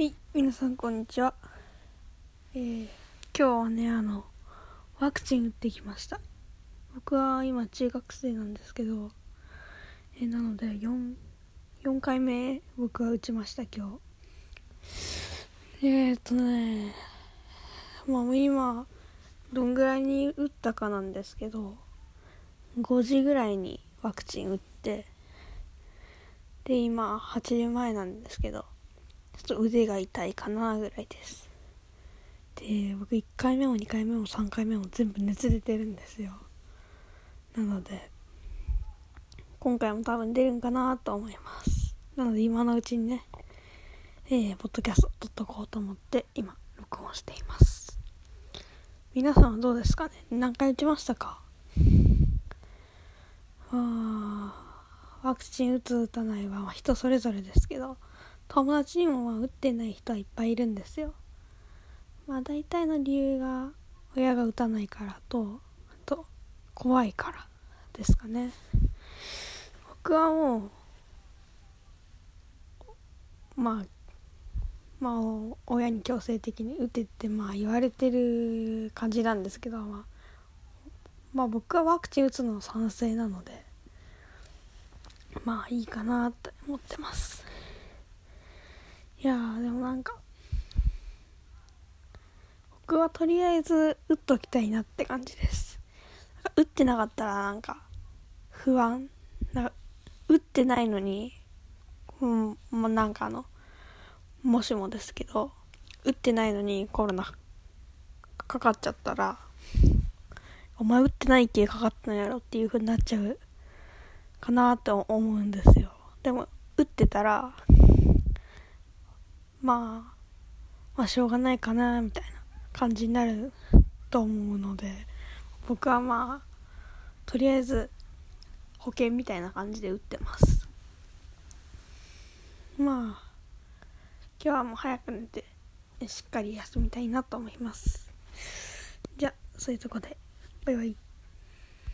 はい、皆さんこんにちは。えー、今日はね、あの、ワクチン打ってきました。僕は今中学生なんですけど、えー、なので4、4回目僕は打ちました今日。えーっとね、まあ今、どんぐらいに打ったかなんですけど、5時ぐらいにワクチン打って、で、今8時前なんですけど、ちょっと腕が痛いかなぐらいです。で僕1回目も2回目も3回目も全部熱出てるんですよ。なので今回も多分出るんかなと思います。なので今のうちにねえー、ポッドキャスト撮っとこうと思って今録音しています。皆さんはどうですかね？何回打ちましたか？あワクチン打つ打たないは人それぞれですけど。友達にもまあ打ってない人はいっぱいいるんですよ。まあ大体の理由が親が打たないからとあと怖いからですかね。僕はもうまあまあ親に強制的に打てってまあ言われてる感じなんですけどまあまあ僕はワクチン打つの賛成なのでまあいいかなって思ってますいやーでもなんか僕はとりあえず打っときたいなって感じです。打ってなかったらなんか不安。なんか打ってないのにうんもうなんかあのもしもですけど打ってないのにコロナかかっちゃったらお前打ってないっけかかったのやろっていう風になっちゃうかなって思うんですよ。でも打ってたらまあ、まあしょうがないかなみたいな。感じになると思うので僕はまあとりあえず保険みたいな感じで打ってます。まあ今日はもう早く寝てしっかり休みたいなと思います。じゃあそういうとこでバイバイ。